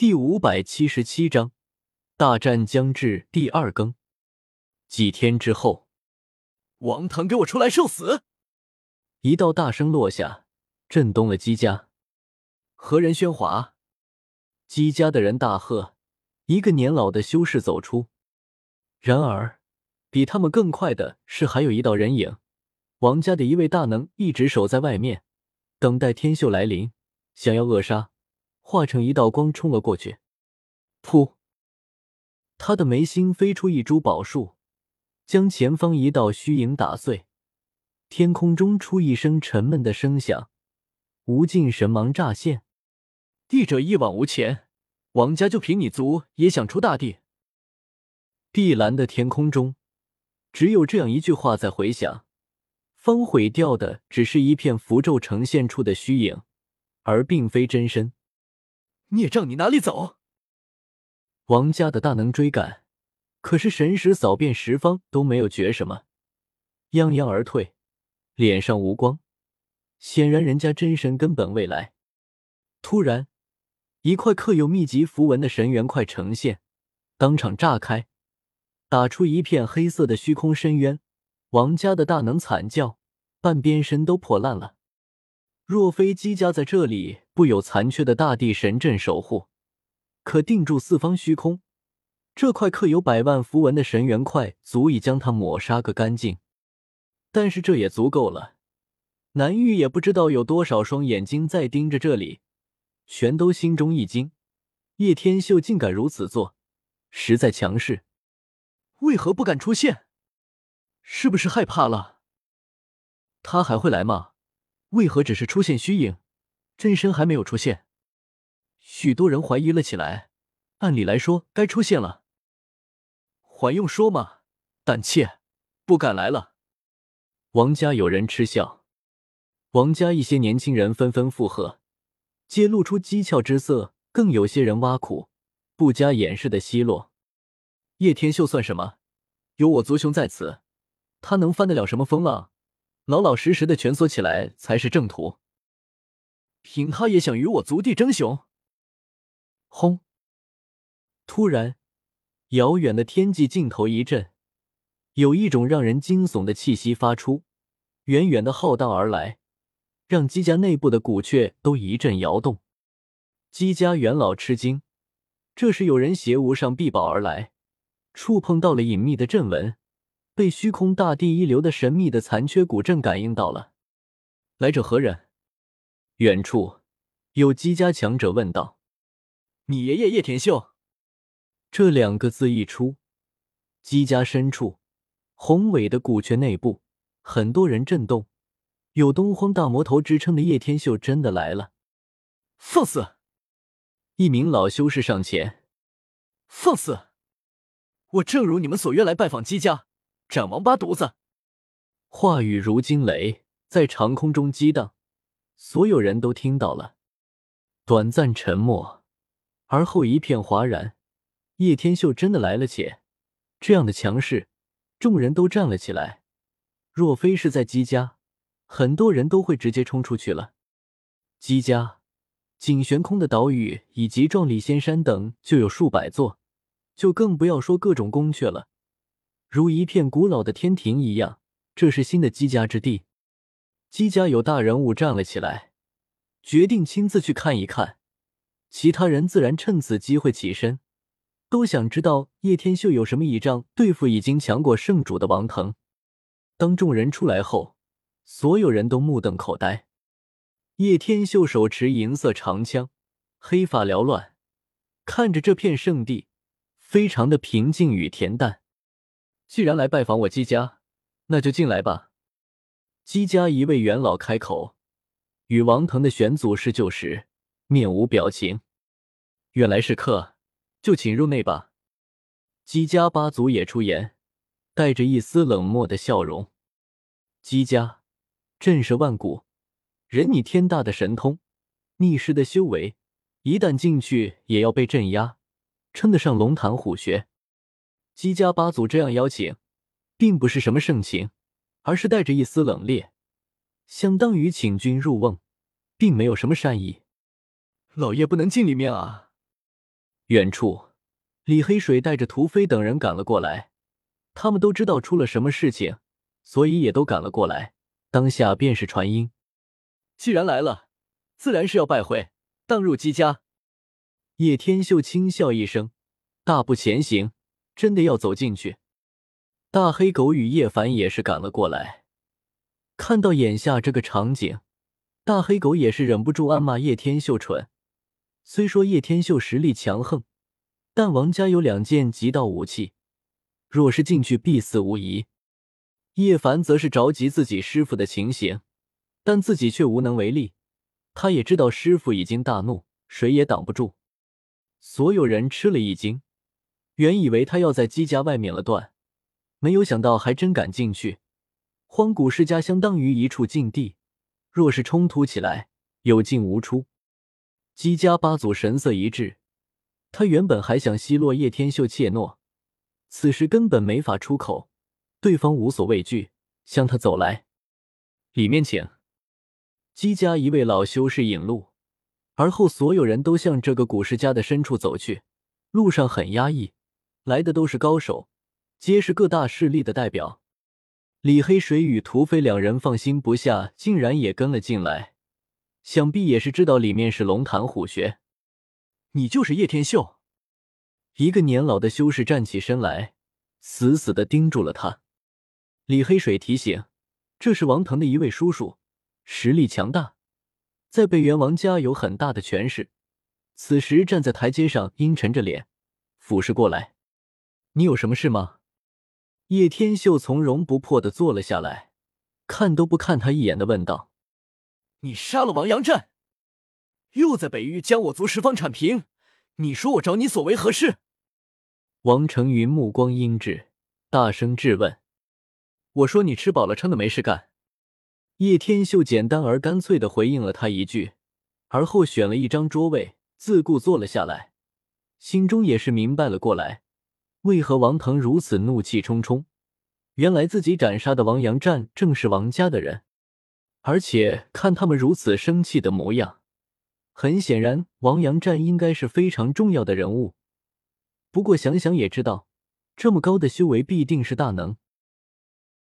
第五百七十七章，大战将至第二更。几天之后，王腾，给我出来受死！一道大声落下，震动了姬家。何人喧哗？姬家的人大喝。一个年老的修士走出。然而，比他们更快的是，还有一道人影。王家的一位大能一直守在外面，等待天秀来临，想要扼杀。化成一道光冲了过去，噗！他的眉心飞出一株宝树，将前方一道虚影打碎。天空中出一声沉闷的声响，无尽神芒乍现。帝者一往无前，王家就凭你族也想出大帝？碧蓝的天空中，只有这样一句话在回响。方毁掉的只是一片符咒呈现出的虚影，而并非真身。孽障，你哪里走？王家的大能追赶，可是神识扫遍十方都没有觉什么，泱泱而退，脸上无光。显然人家真神根本未来。突然，一块刻有秘籍符文的神元块呈现，当场炸开，打出一片黑色的虚空深渊。王家的大能惨叫，半边身都破烂了。若非姬家在这里布有残缺的大地神阵守护，可定住四方虚空，这块刻有百万符文的神元块足以将他抹杀个干净。但是这也足够了。南域也不知道有多少双眼睛在盯着这里，全都心中一惊：叶天秀竟敢如此做，实在强势。为何不敢出现？是不是害怕了？他还会来吗？为何只是出现虚影，真身还没有出现？许多人怀疑了起来。按理来说该出现了，还用说吗？胆怯，不敢来了。王家有人嗤笑，王家一些年轻人纷纷附和，皆露出讥诮之色，更有些人挖苦，不加掩饰的奚落。叶天秀算什么？有我族兄在此，他能翻得了什么风浪？老老实实的蜷缩起来才是正途。凭他也想与我族弟争雄？轰！突然，遥远的天际尽头一震，有一种让人惊悚的气息发出，远远的浩荡而来，让姬家内部的古雀都一阵摇动。姬家元老吃惊，这是有人携无上秘宝而来，触碰到了隐秘的阵纹。被虚空大地一流的神秘的残缺古阵感应到了，来者何人？远处有姬家强者问道：“你爷爷叶天秀。”这两个字一出，姬家深处宏伟的古阙内部，很多人震动。有东荒大魔头之称的叶天秀真的来了！放肆！一名老修士上前：“放肆！我正如你们所愿来拜访姬家。”斩王八犊子！话语如惊雷，在长空中激荡，所有人都听到了。短暂沉默，而后一片哗然。叶天秀真的来了，且这样的强势，众人都站了起来。若非是在姬家，很多人都会直接冲出去了。姬家，景悬空的岛屿以及壮丽仙山等就有数百座，就更不要说各种宫阙了。如一片古老的天庭一样，这是新的姬家之地。姬家有大人物站了起来，决定亲自去看一看。其他人自然趁此机会起身，都想知道叶天秀有什么倚仗对付已经强过圣主的王腾。当众人出来后，所有人都目瞪口呆。叶天秀手持银色长枪，黑发缭乱，看着这片圣地，非常的平静与恬淡。既然来拜访我姬家，那就进来吧。姬家一位元老开口，与王腾的玄祖是旧时，面无表情。原来是客，就请入内吧。姬家八族也出言，带着一丝冷漠的笑容。姬家震慑万古，人你天大的神通，逆世的修为，一旦进去也要被镇压，称得上龙潭虎穴。姬家八祖这样邀请，并不是什么盛情，而是带着一丝冷冽，相当于请君入瓮，并没有什么善意。老爷不能进里面啊！远处，李黑水带着屠飞等人赶了过来。他们都知道出了什么事情，所以也都赶了过来。当下便是传音：“既然来了，自然是要拜会，当入姬家。”叶天秀轻笑一声，大步前行，真的要走进去。大黑狗与叶凡也是赶了过来。看到眼下这个场景，大黑狗也是忍不住暗骂叶天秀蠢。虽说叶天秀实力强横，但王家有两件极道武器，若是进去必死无疑。叶凡则是着急自己师傅的情形，但自己却无能为力。他也知道师傅已经大怒，谁也挡不住。所有人吃了一惊，原以为他要在姬家外面了断，没有想到还真敢进去。荒古世家相当于一处禁地，若是冲突起来，有进无出。姬家八祖神色一滞，他原本还想奚落叶天秀怯懦，此时根本没法出口。对方无所畏惧，向他走来。里面请。姬家一位老修士引路，而后所有人都向这个古世家的深处走去。路上很压抑，来的都是高手，皆是各大势力的代表。李黑水与土匪两人放心不下，竟然也跟了进来。想必也是知道里面是龙潭虎穴。你就是叶天秀。一个年老的修士站起身来，死死的盯住了他。李黑水提醒：“这是王腾的一位叔叔，实力强大，在北元王家有很大的权势。”此时站在台阶上，阴沉着脸，俯视过来：“你有什么事吗？”叶天秀从容不迫的坐了下来，看都不看他一眼的问道。你杀了王阳战，又在北域将我族十方铲平，你说我找你所为何事？王成云目光阴鸷，大声质问。我说你吃饱了撑的没事干。叶天秀简单而干脆的回应了他一句，而后选了一张桌位，自顾坐了下来，心中也是明白了过来，为何王腾如此怒气冲冲？原来自己斩杀的王阳战正是王家的人。而且看他们如此生气的模样，很显然王阳战应该是非常重要的人物。不过想想也知道，这么高的修为必定是大能，